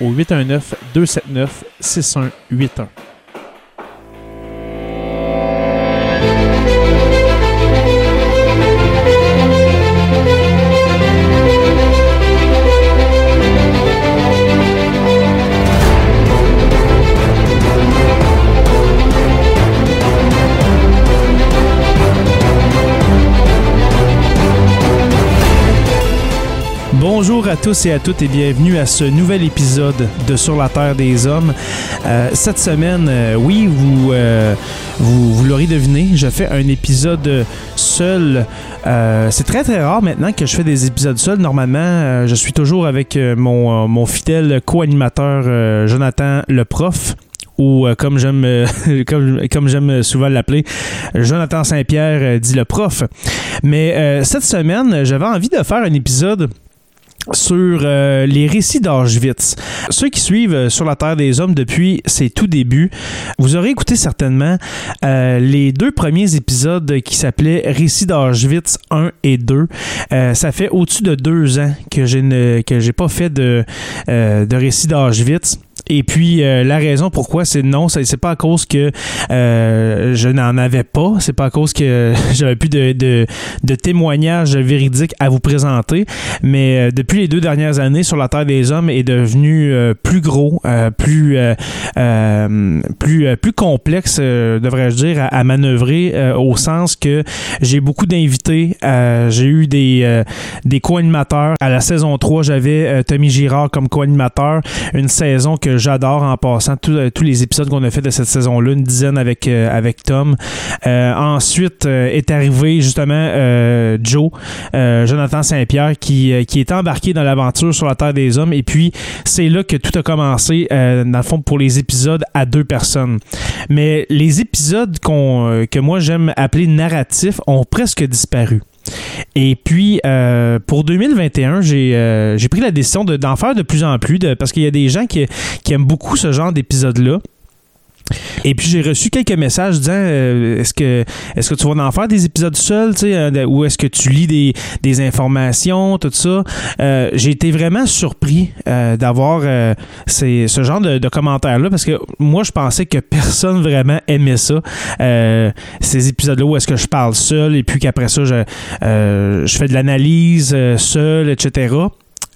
au 819 tous et à toutes et bienvenue à ce nouvel épisode de Sur la Terre des Hommes. Euh, cette semaine, euh, oui, vous, euh, vous, vous l'aurez deviné, je fais un épisode seul. C'est très très rare maintenant que je fais des épisodes seuls. Normalement, je suis toujours avec mon, mon fidèle co-animateur Jonathan le prof ou comme j'aime comme, comme j'aime souvent l'appeler, Jonathan Saint-Pierre dit le prof. Mais cette semaine, j'avais envie de faire un épisode sur euh, les récits d'Auschwitz. Ceux qui suivent euh, sur la Terre des Hommes depuis ses tout débuts, vous aurez écouté certainement euh, les deux premiers épisodes qui s'appelaient Récits d'Auschwitz 1 et 2. Euh, ça fait au-dessus de deux ans que que j'ai pas fait de, de récits d'Auschwitz. Et puis euh, la raison pourquoi c'est non, c'est pas à cause que euh, je n'en avais pas, c'est pas à cause que j'avais plus de, de, de témoignages véridiques à vous présenter, mais euh, depuis les deux dernières années, sur la Terre des Hommes est devenu plus gros, plus plus plus complexe, devrais-je dire, à, manœuvrer au sens que j'ai beaucoup d'invités, j'ai eu des des co-animateurs. À la saison 3, j'avais Tommy Girard comme co-animateur, une saison que j'adore en passant tous euh, tous les épisodes qu'on a fait de cette saison-là, une dizaine avec euh, Tom. Euh, ensuite est arrivé justement Joe, Jonathan Saint-Pierre, qui, qui est embarqué dans l'aventure sur la Terre des Hommes. Et puis, c'est là que tout a commencé, dans le fond, pour les épisodes à deux personnes. Mais les épisodes que moi j'aime appeler narratifs ont presque disparu. Et puis, euh, pour 2021, j'ai euh, j'ai pris la décision de- d'en faire de plus en plus parce qu'il y a des gens qui, qui aiment beaucoup ce genre d'épisodes-là. Et puis j'ai reçu quelques messages disant euh, est-ce que est-ce que tu vas en faire des épisodes seuls, tu sais, euh, ou est-ce que tu lis des, des informations, tout ça? Euh, j'ai été vraiment surpris euh, d'avoir euh, ce genre de, de commentaires-là parce que moi je pensais que personne vraiment aimait ça. Ces épisodes-là où est-ce que je parle seul et puis qu'après ça je, je fais de l'analyse seul, etc.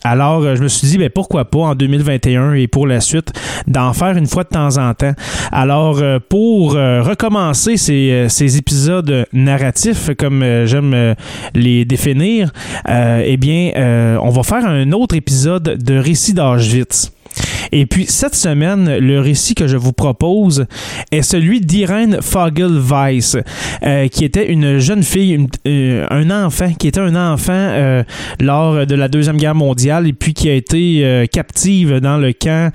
Alors, euh, je me suis dit, ben, pourquoi pas en 2021 et pour la suite, d'en faire une fois de temps en temps. Alors, euh, pour euh, recommencer ces, épisodes narratifs, comme j'aime les définir, eh bien, on va faire un autre épisode de Récit d'Auschwitz. Et puis, cette semaine, le récit que je vous propose est celui d'Irène Fogel-Weiss, euh, qui était une jeune fille, euh, un enfant, qui était un enfant euh, lors de la Deuxième Guerre mondiale et puis qui a été captive dans le camp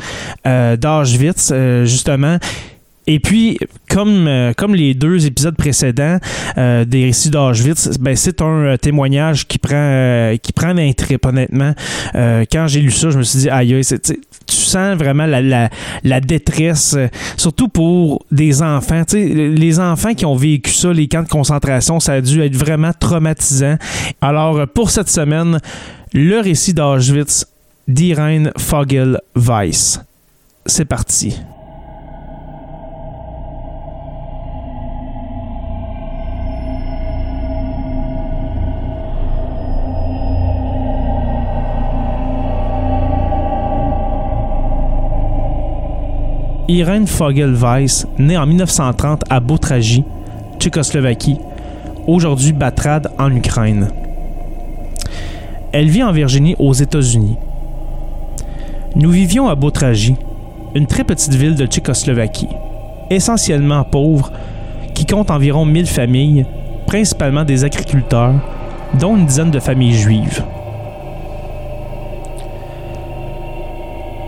d'Auschwitz, justement. Et puis, comme, euh, comme les deux épisodes précédents euh, des récits d'Auschwitz, ben, c'est un euh, témoignage qui prend, qui prend honnêtement. Quand j'ai lu ça, je me suis dit, aïe, tu sens vraiment la, la, détresse, surtout pour des enfants. Les enfants qui ont vécu ça, les camps de concentration, ça a dû être vraiment traumatisant. Alors, pour cette semaine, le récit d'Auschwitz d'Irene Fogel-Weiss. C'est parti. Irene Fogel-Weiss, née en 1930 à Botraji, Tchécoslovaquie, aujourd'hui Batrad en Ukraine. Elle vit en Virginie aux États-Unis. Nous vivions à Botraji, une très petite ville de Tchécoslovaquie, essentiellement pauvre, qui compte environ 1000 familles, principalement des agriculteurs, dont une dizaine de familles juives.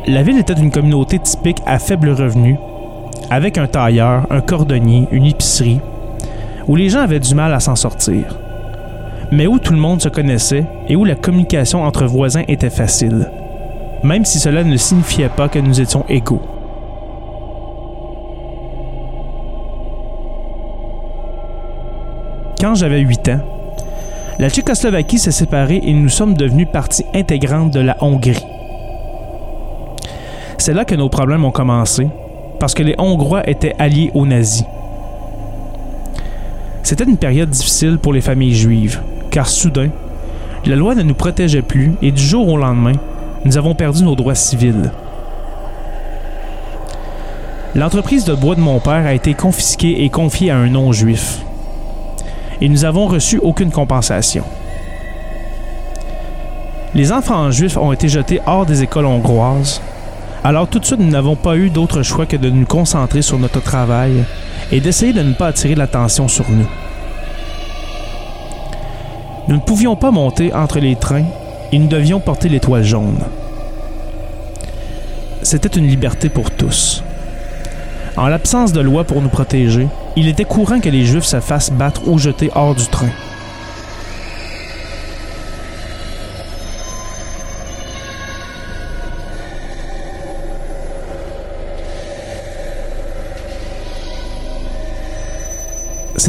La ville était une communauté typique à faible revenu, avec un tailleur, un cordonnier, une épicerie, où les gens avaient du mal à s'en sortir, mais où tout le monde se connaissait et où la communication entre voisins était facile, même si cela ne signifiait pas que nous étions égaux. Quand j'avais 8 ans, la Tchécoslovaquie s'est séparée et nous sommes devenus partie intégrante de la Hongrie. C'est là que nos problèmes ont commencé, parce que les Hongrois étaient alliés aux nazis. C'était une période difficile pour les familles juives, car soudain, la loi ne nous protégeait plus et du jour au lendemain, nous avons perdu nos droits civils. L'entreprise de bois de mon père a été confisquée et confiée à un non-juif. Et nous n'avons reçu aucune compensation. Les enfants juifs ont été jetés hors des écoles hongroises alors tout de suite, nous n'avons pas eu d'autre choix que de nous concentrer sur notre travail et d'essayer de ne pas attirer l'attention sur nous. Nous ne pouvions pas monter entre les trains et nous devions porter l'étoile jaune. C'était une liberté pour tous. En l'absence de loi pour nous protéger, il était courant que les Juifs se fassent battre ou jeter hors du train.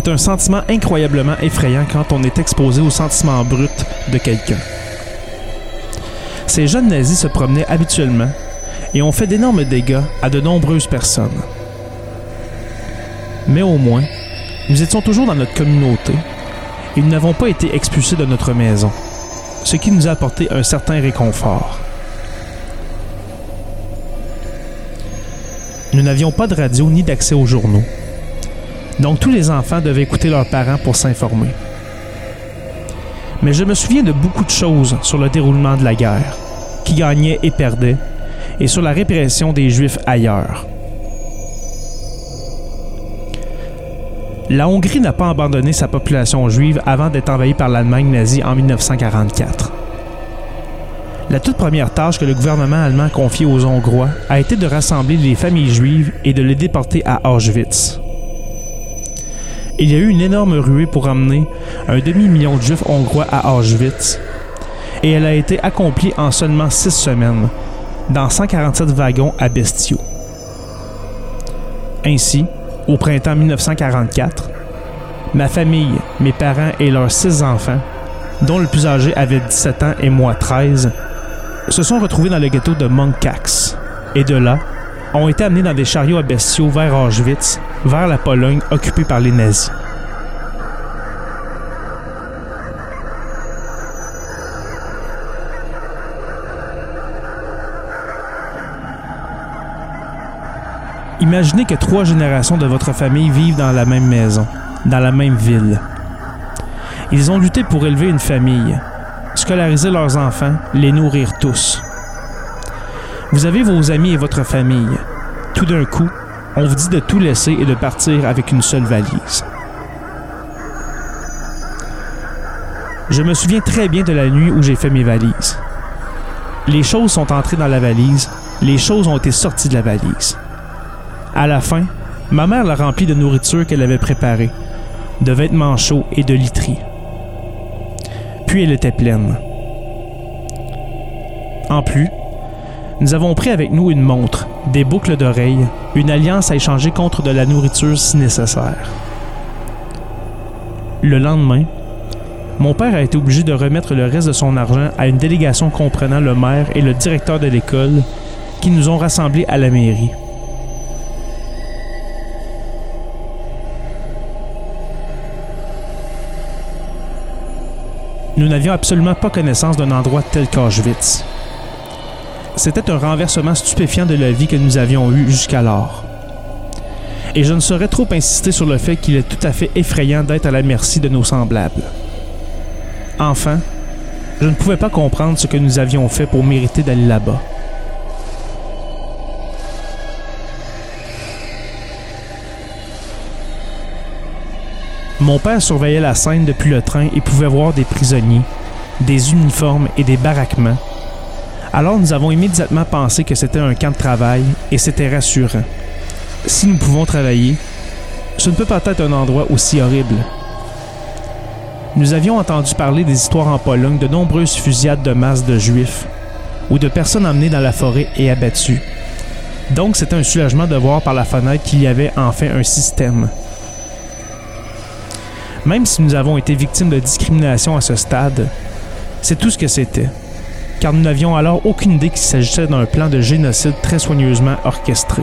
C'est un sentiment incroyablement effrayant quand on est exposé au sentiment brut de quelqu'un. Ces jeunes nazis se promenaient habituellement et ont fait d'énormes dégâts à de nombreuses personnes. Mais au moins, nous étions toujours dans notre communauté et nous n'avons pas été expulsés de notre maison, ce qui nous a apporté un certain réconfort. Nous n'avions pas de radio ni d'accès aux journaux. Donc tous les enfants devaient écouter leurs parents pour s'informer. Mais je me souviens de beaucoup de choses sur le déroulement de la guerre, qui gagnait et perdait, et sur la répression des Juifs ailleurs. La Hongrie n'a pas abandonné sa population juive avant d'être envahie par l'Allemagne nazie en 1944. La toute première tâche que le gouvernement allemand a confiée aux Hongrois a été de rassembler les familles juives et de les déporter à Auschwitz. Il y a eu une énorme ruée pour emmener un demi-million de juifs hongrois à Auschwitz, et elle a été accomplie en seulement six semaines, dans 147 wagons à bestiaux. Ainsi, au printemps 1944, ma famille, mes parents et leurs six enfants, dont le plus âgé avait 17 ans et moi 13, se sont retrouvés dans le ghetto de Munkacs, et de là, ont été amenés dans des chariots à bestiaux vers Auschwitz, vers la Pologne occupée par les nazis. Imaginez que trois générations de votre famille vivent dans la même maison, dans la même ville. Ils ont lutté pour élever une famille, scolariser leurs enfants, les nourrir tous. Vous avez vos amis et votre famille. Tout d'un coup, on vous dit de tout laisser et de partir avec une seule valise. Je me souviens très bien de la nuit où j'ai fait mes valises. Les choses sont entrées dans la valise, les choses ont été sorties de la valise. À la fin, ma mère l'a remplie de nourriture qu'elle avait préparée, de vêtements chauds et de literie. Puis elle était pleine. En plus, nous avons pris avec nous une montre, des boucles d'oreilles, une alliance à échanger contre de la nourriture si nécessaire. Le lendemain, mon père a été obligé de remettre le reste de son argent à une délégation comprenant le maire et le directeur de l'école qui nous ont rassemblés à la mairie. Nous n'avions absolument pas connaissance d'un endroit tel qu'Auschwitz. C'était un renversement stupéfiant de la vie que nous avions eu jusqu'alors. Et je ne saurais trop insister sur le fait qu'il est tout à fait effrayant d'être à la merci de nos semblables. Enfin, je ne pouvais pas comprendre ce que nous avions fait pour mériter d'aller là-bas. Mon père surveillait la scène depuis le train et pouvait voir des prisonniers, des uniformes et des baraquements. Alors nous avons immédiatement pensé que c'était un camp de travail et c'était rassurant. Si nous pouvons travailler, ce ne peut pas être un endroit aussi horrible. Nous avions entendu parler des histoires en Pologne de nombreuses fusillades de masse de juifs ou de personnes emmenées dans la forêt et abattues. Donc c'était un soulagement de voir par la fenêtre qu'il y avait enfin un système. Même si nous avons été victimes de discrimination à ce stade, c'est tout ce que c'était, car nous n'avions alors aucune idée qu'il s'agissait d'un plan de génocide très soigneusement orchestré.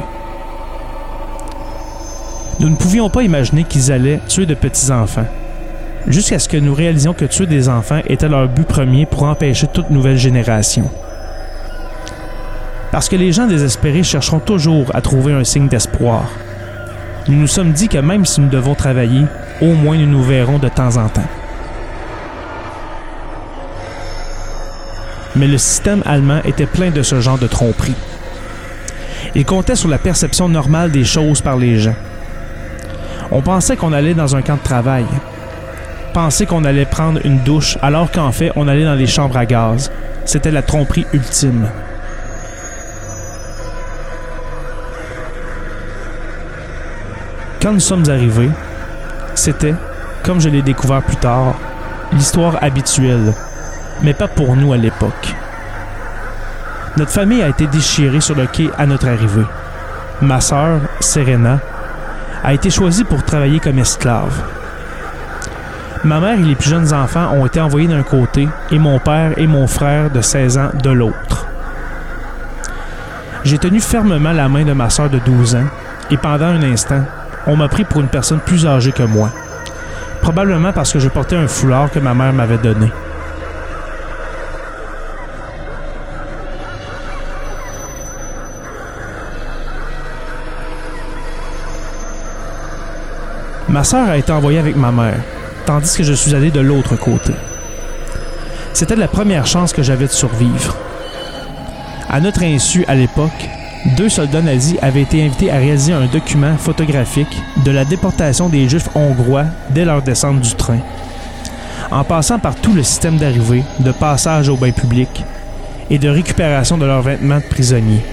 Nous ne pouvions pas imaginer qu'ils allaient tuer de petits-enfants, jusqu'à ce que nous réalisions que tuer des enfants était leur but premier pour empêcher toute nouvelle génération. Parce que les gens désespérés chercheront toujours à trouver un signe d'espoir. Nous nous sommes dit que même si nous devons travailler, au moins nous nous verrons de temps en temps. Mais le système allemand était plein de ce genre de tromperie. Il comptait sur la perception normale des choses par les gens. On pensait qu'on allait dans un camp de travail. Pensait qu'on allait prendre une douche alors qu'en fait on allait dans les chambres à gaz. C'était la tromperie ultime. Quand nous sommes arrivés, c'était, comme je l'ai découvert plus tard, l'histoire habituelle, mais pas pour nous à l'époque. Notre famille a été déchirée sur le quai à notre arrivée. Ma sœur, Serena, a été choisie pour travailler comme esclave. Ma mère et les plus jeunes enfants ont été envoyés d'un côté et mon père et mon frère de 16 ans de l'autre. J'ai tenu fermement la main de ma sœur de 12 ans et pendant un instant, on m'a pris pour une personne plus âgée que moi. Probablement parce que je portais un foulard que ma mère m'avait donné. Ma sœur a été envoyée avec ma mère, tandis que je suis allé de l'autre côté. C'était la première chance que j'avais de survivre. À notre insu à l'époque, deux soldats nazis avaient été invités à réaliser un document photographique de la déportation des Juifs hongrois dès leur descente du train. En passant par tout le système d'arrivée, de passage au bain public et de récupération de leurs vêtements de prisonniers.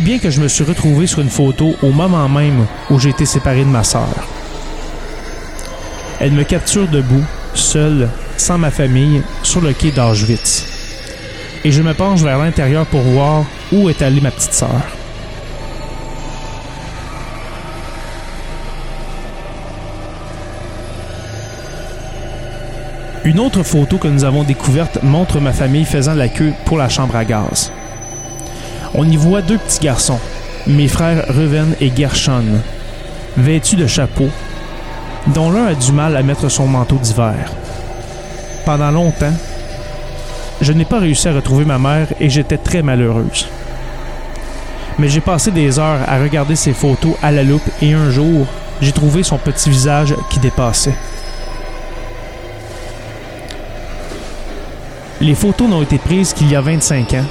Bien que je me suis retrouvé sur une photo au moment même où j'ai été séparé de ma sœur. Elle me capture debout, seule, sans ma famille, sur le quai d'Auschwitz. Et je me penche vers l'intérieur pour voir où est allée ma petite sœur. Une autre photo que nous avons découverte montre ma famille faisant la queue pour la chambre à gaz. On y voit deux petits garçons, mes frères Reuven et Gershon, vêtus de chapeaux, dont l'un a du mal à mettre son manteau d'hiver. Pendant longtemps, je n'ai pas réussi à retrouver ma mère et j'étais très malheureuse. Mais j'ai passé des heures à regarder ses photos à la loupe et un jour, j'ai trouvé son petit visage qui dépassait. Les photos n'ont été prises qu'il y a 25 ans,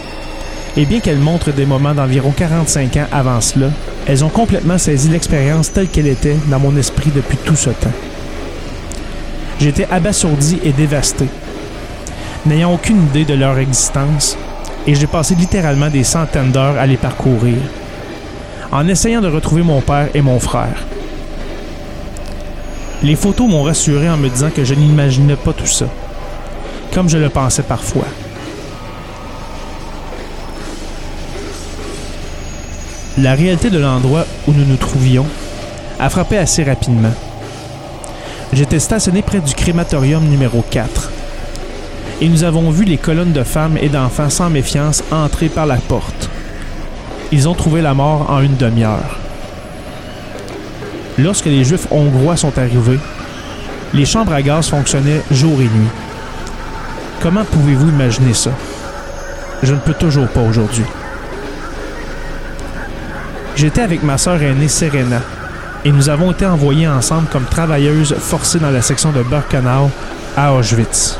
et bien qu'elles montrent des moments d'environ 45 ans avant cela, elles ont complètement saisi l'expérience telle qu'elle était dans mon esprit depuis tout ce temps. J'étais abasourdi et dévasté, n'ayant aucune idée de leur existence, et j'ai passé littéralement des centaines d'heures à les parcourir, en essayant de retrouver mon père et mon frère. Les photos m'ont rassuré en me disant que je n'imaginais pas tout ça, comme je le pensais parfois. La réalité de l'endroit où nous nous trouvions a frappé assez rapidement. J'étais stationné près du crématorium numéro 4 et nous avons vu les colonnes de femmes et d'enfants sans méfiance entrer par la porte. Ils ont trouvé la mort en une demi-heure. Lorsque les Juifs hongrois sont arrivés, les chambres à gaz fonctionnaient jour et nuit. Comment pouvez-vous imaginer ça? Je ne peux toujours pas aujourd'hui. J'étais avec ma sœur aînée Serena et nous avons été envoyés ensemble comme travailleuses forcées dans la section de Birkenau à Auschwitz.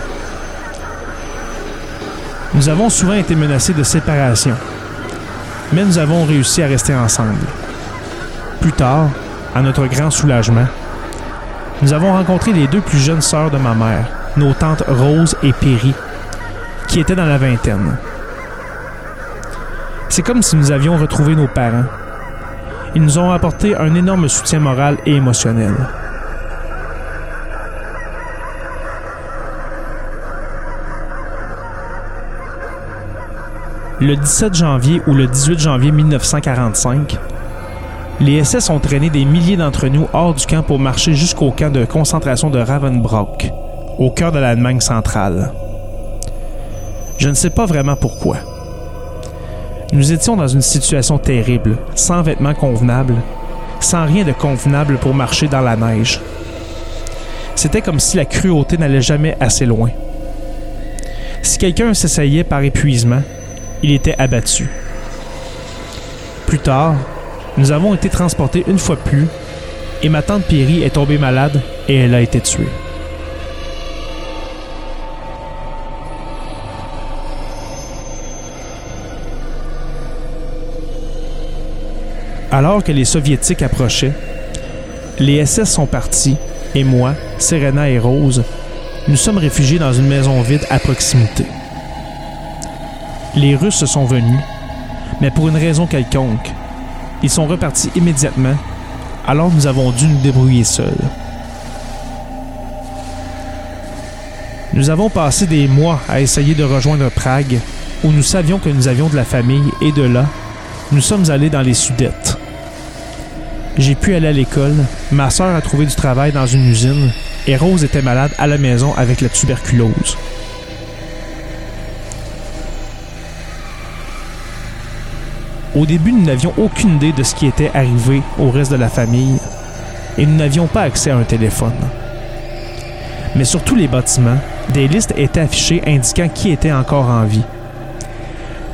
Nous avons souvent été menacés de séparation, mais nous avons réussi à rester ensemble. Plus tard, à notre grand soulagement, nous avons rencontré les deux plus jeunes sœurs de ma mère, nos tantes Rose et Perry, qui étaient dans la vingtaine. C'est comme si nous avions retrouvé nos parents. Ils nous ont apporté un énorme soutien moral et émotionnel. Le 17 janvier ou le 18 janvier 1945, les SS ont traîné des milliers d'entre nous hors du camp pour marcher jusqu'au camp de concentration de Ravensbrück, au cœur de l'Allemagne centrale. Je ne sais pas vraiment pourquoi. Nous étions dans une situation terrible, sans vêtements convenables, sans rien de convenable pour marcher dans la neige. C'était comme si la cruauté n'allait jamais assez loin. Si quelqu'un s'essayait par épuisement, il était abattu. Plus tard, nous avons été transportés une fois plus et ma tante Pierry est tombée malade et elle a été tuée. Alors que les Soviétiques approchaient, les SS sont partis et moi, Serena et Rose, nous sommes réfugiés dans une maison vide à proximité. Les Russes sont venus, mais pour une raison quelconque. Ils sont repartis immédiatement, alors nous avons dû nous débrouiller seuls. Nous avons passé des mois à essayer de rejoindre Prague, où nous savions que nous avions de la famille, et de là, nous sommes allés dans les Sudètes. J'ai pu aller à l'école, ma sœur a trouvé du travail dans une usine, et Rose était malade à la maison avec la tuberculose. Au début, nous n'avions aucune idée de ce qui était arrivé au reste de la famille et nous n'avions pas accès à un téléphone. Mais sur tous les bâtiments, des listes étaient affichées indiquant qui était encore en vie.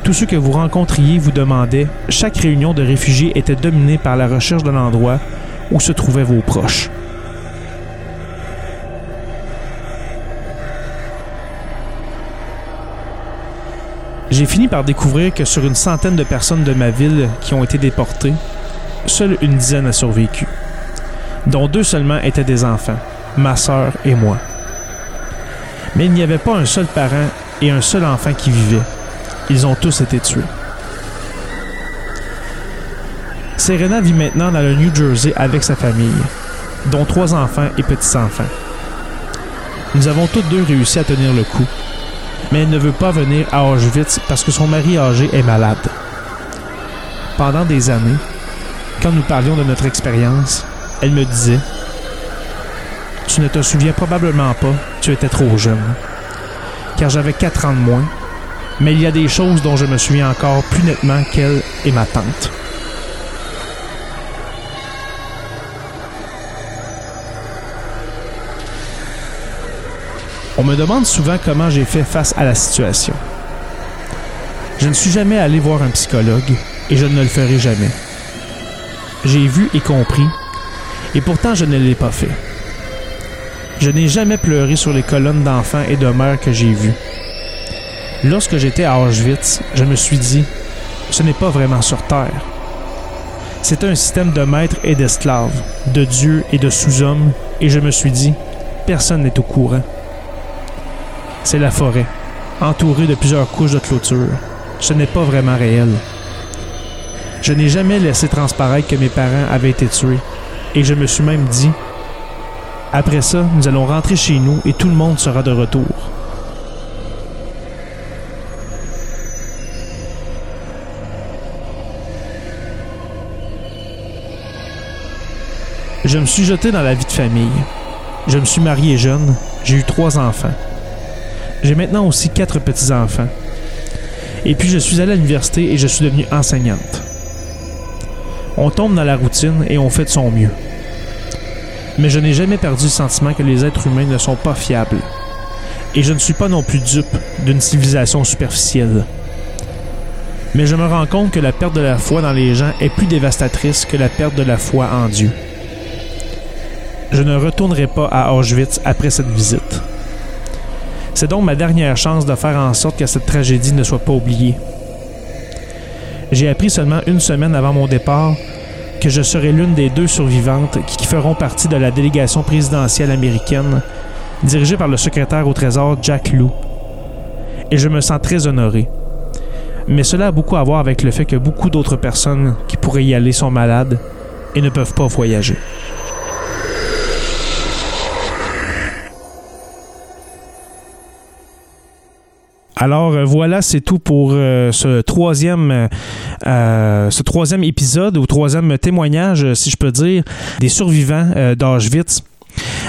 Tous ceux que vous rencontriez vous demandaient, chaque réunion de réfugiés était dominée par la recherche de l'endroit où se trouvaient vos proches. J'ai fini par découvrir que sur une centaine de personnes de ma ville qui ont été déportées, seule une dizaine a survécu, dont deux seulement étaient des enfants, ma sœur et moi. Mais il n'y avait pas un seul parent et un seul enfant qui vivait. Ils ont tous été tués. Serena vit maintenant dans le New Jersey avec sa famille, dont trois enfants et petits-enfants. Nous avons toutes deux réussi à tenir le coup, mais elle ne veut pas venir à Auschwitz parce que son mari âgé est malade. Pendant des années, quand nous parlions de notre expérience, elle me disait Tu ne te souviens probablement pas, tu étais trop jeune. Car j'avais quatre ans de moins, mais il y a des choses dont je me souviens encore plus nettement qu'elle et ma tante. On me demande souvent comment j'ai fait face à la situation. Je ne suis jamais allé voir un psychologue et je ne le ferai jamais. J'ai vu et compris, et pourtant je ne l'ai pas fait. Je n'ai jamais pleuré sur les colonnes d'enfants et de mères que j'ai vues. Lorsque j'étais à Auschwitz, je me suis dit, ce n'est pas vraiment sur Terre. C'est un système de maîtres et d'esclaves, de dieux et de sous-hommes, et je me suis dit, personne n'est au courant c'est la forêt, entourée de plusieurs couches de clôture. Ce n'est pas vraiment réel. Je n'ai jamais laissé transparaître que mes parents avaient été tués. Et je me suis même dit, après ça, nous allons rentrer chez nous et tout le monde sera de retour. Je me suis jeté dans la vie de famille. Je me suis marié jeune, j'ai eu trois enfants. J'ai maintenant aussi quatre petits-enfants. Et puis je suis allé à l'université et je suis devenue enseignante. On tombe dans la routine et on fait de son mieux. Mais je n'ai jamais perdu le sentiment que les êtres humains ne sont pas fiables. Et je ne suis pas non plus dupe d'une civilisation superficielle. Mais je me rends compte que la perte de la foi dans les gens est plus dévastatrice que la perte de la foi en Dieu. Je ne retournerai pas à Auschwitz après cette visite. C'est donc ma dernière chance de faire en sorte que cette tragédie ne soit pas oubliée. J'ai appris seulement une semaine avant mon départ que je serai l'une des deux survivantes qui feront partie de la délégation présidentielle américaine dirigée par le secrétaire au Trésor Jack Lew. Et je me sens très honoré. Mais cela a beaucoup à voir avec le fait que beaucoup d'autres personnes qui pourraient y aller sont malades et ne peuvent pas voyager. Alors euh, voilà, c'est tout pour euh, ce troisième euh, ce troisième épisode ou troisième témoignage, si je peux dire, des survivants d'Auschwitz.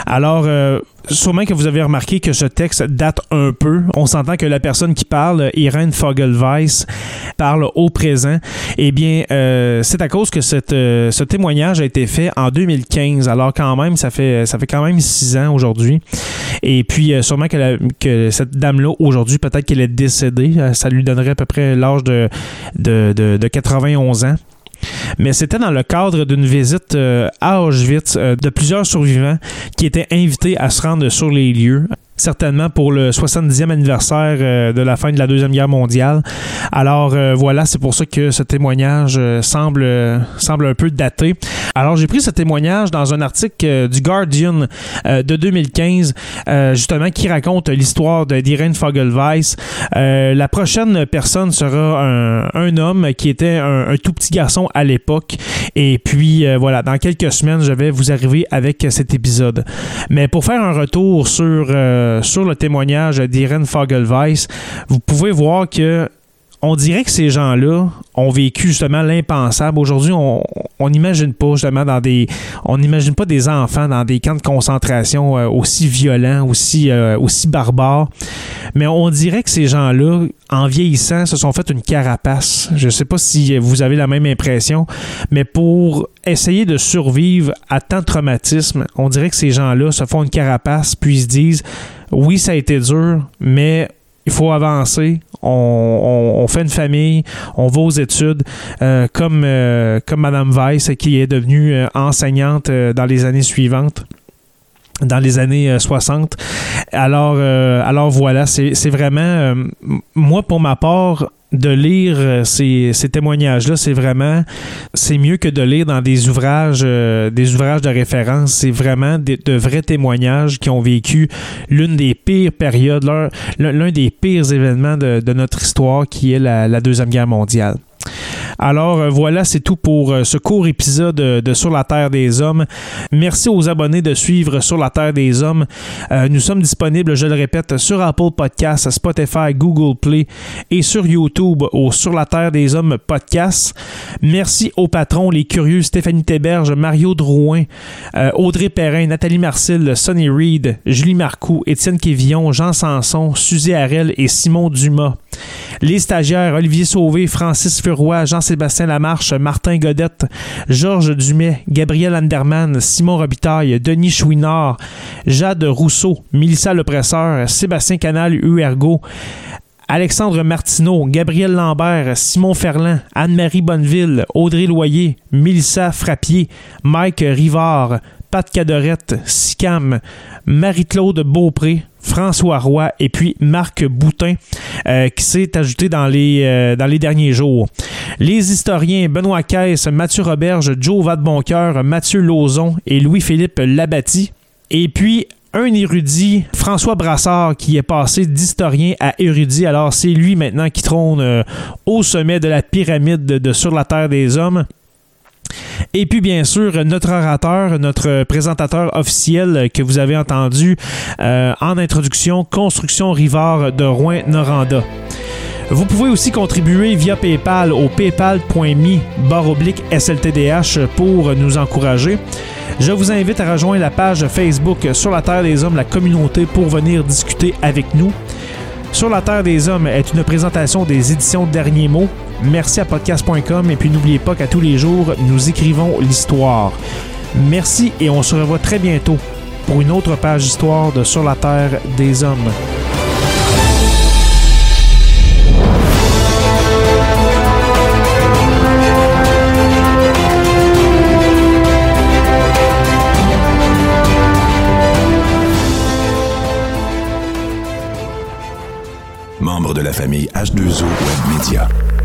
Alors, euh, sûrement que vous avez remarqué que ce texte date un peu. On s'entend que la personne qui parle, Irene Fogelweiss, parle au présent. Eh bien, euh, c'est à cause que euh, ce témoignage a été fait en 2015. Alors, quand même, ça fait, ça fait quand même six ans aujourd'hui. Et puis, sûrement que, cette dame-là, aujourd'hui, peut-être qu'elle est décédée. Ça lui donnerait à peu près l'âge de 91 ans. Mais c'était dans le cadre d'une visite euh, à Auschwitz euh, de plusieurs survivants qui étaient invités à se rendre sur les lieux certainement pour le 70e anniversaire euh, de la fin de la Deuxième Guerre mondiale. Alors voilà, c'est pour ça que ce témoignage semble, semble un peu daté. Alors j'ai pris ce témoignage dans un article du Guardian de 2015, justement, qui raconte l'histoire d'Irene Fogelweiss. la prochaine personne sera un, homme qui était un tout petit garçon à l'époque. Et puis, euh, voilà, dans quelques semaines, je vais vous arriver avec cet épisode. Mais pour faire un retour sur, euh, sur le témoignage d'Irene Fogelweiss, vous pouvez voir que on dirait que ces gens-là ont vécu justement l'impensable. Aujourd'hui, on n'imagine pas justement dans des. On n'imagine pas des enfants dans des camps de concentration euh, aussi violents, aussi, euh, aussi barbares. Mais on dirait que ces gens-là, en vieillissant, se sont fait une carapace. Je ne sais pas si vous avez la même impression, mais pour essayer de survivre à tant de traumatisme, on dirait que ces gens-là se font une carapace, puis ils se disent oui, ça a été dur, mais il faut avancer, on, fait une famille, on va aux études, euh, comme, euh, comme Madame Weiss, qui est devenue euh, enseignante dans les années suivantes dans les années 60. Alors, alors voilà, c'est vraiment, moi pour ma part, de lire euh, ces, témoignages-là, c'est vraiment, mieux que de lire dans des ouvrages, euh, des ouvrages de référence. C'est vraiment de vrais témoignages qui ont vécu l'une des pires périodes, l'un des pires événements de, notre histoire, qui est la Deuxième Guerre mondiale. Alors euh, voilà, c'est tout pour euh, ce court épisode de Sur la Terre des Hommes. Merci aux abonnés de suivre Sur la Terre des Hommes. Euh, nous sommes disponibles, je le répète, sur Apple Podcasts, Spotify, Google Play et sur YouTube au Sur la Terre des Hommes podcast. Merci aux patrons, les curieux Stéphanie Théberge, Mario Drouin, Audrey Perrin, Nathalie Marcel, Sonny Reed, Julie Marcoux, Étienne Quévillon, Jean Sanson, Suzy Harel et Simon Dumas. Les stagiaires Olivier Sauvé, Francis Furoy, Jean-Sébastien Lamarche, Martin Godette, Georges Dumais, Gabriel Anderman, Simon Robitaille, Denis Chouinard, Jade Rousseau, Mélissa Lepresseur, Sébastien Canal, Huergo, Alexandre Martineau, Gabriel Lambert, Simon Ferland, Anne-Marie Bonneville, Audrey Loyer, Mélissa Frappier, Mike Rivard, Pat Cadorette, Sicam, Marie-Claude Beaupré, François Roy et puis Marc Boutin euh, qui s'est ajouté dans les, euh, dans les derniers jours. Les historiens Benoît Caisse, Mathieu Roberge, Joe Vadeboncoeur, Mathieu Lauzon et Louis-Philippe Labatti. Et puis, un érudit, François Brassard, qui est passé d'historien à érudit. Alors, c'est lui maintenant qui trône euh, au sommet de la pyramide de, Sur la Terre des Hommes. Et puis bien sûr, notre orateur, notre présentateur officiel que vous avez entendu euh, en introduction, Construction Rivard de Rouen-Noranda. Vous pouvez aussi contribuer via PayPal au paypal.me SLTDH pour nous encourager. Je vous invite à rejoindre la page Facebook Sur la Terre des Hommes, la communauté, pour venir discuter avec nous. Sur la Terre des Hommes est une présentation des éditions Derniers Mots. Merci à podcast.com et puis n'oubliez pas qu'à tous les jours, nous écrivons l'histoire. Merci et on se revoit très bientôt pour une autre page d'histoire de Sur la Terre des Hommes. membre de la famille H2O Web Media.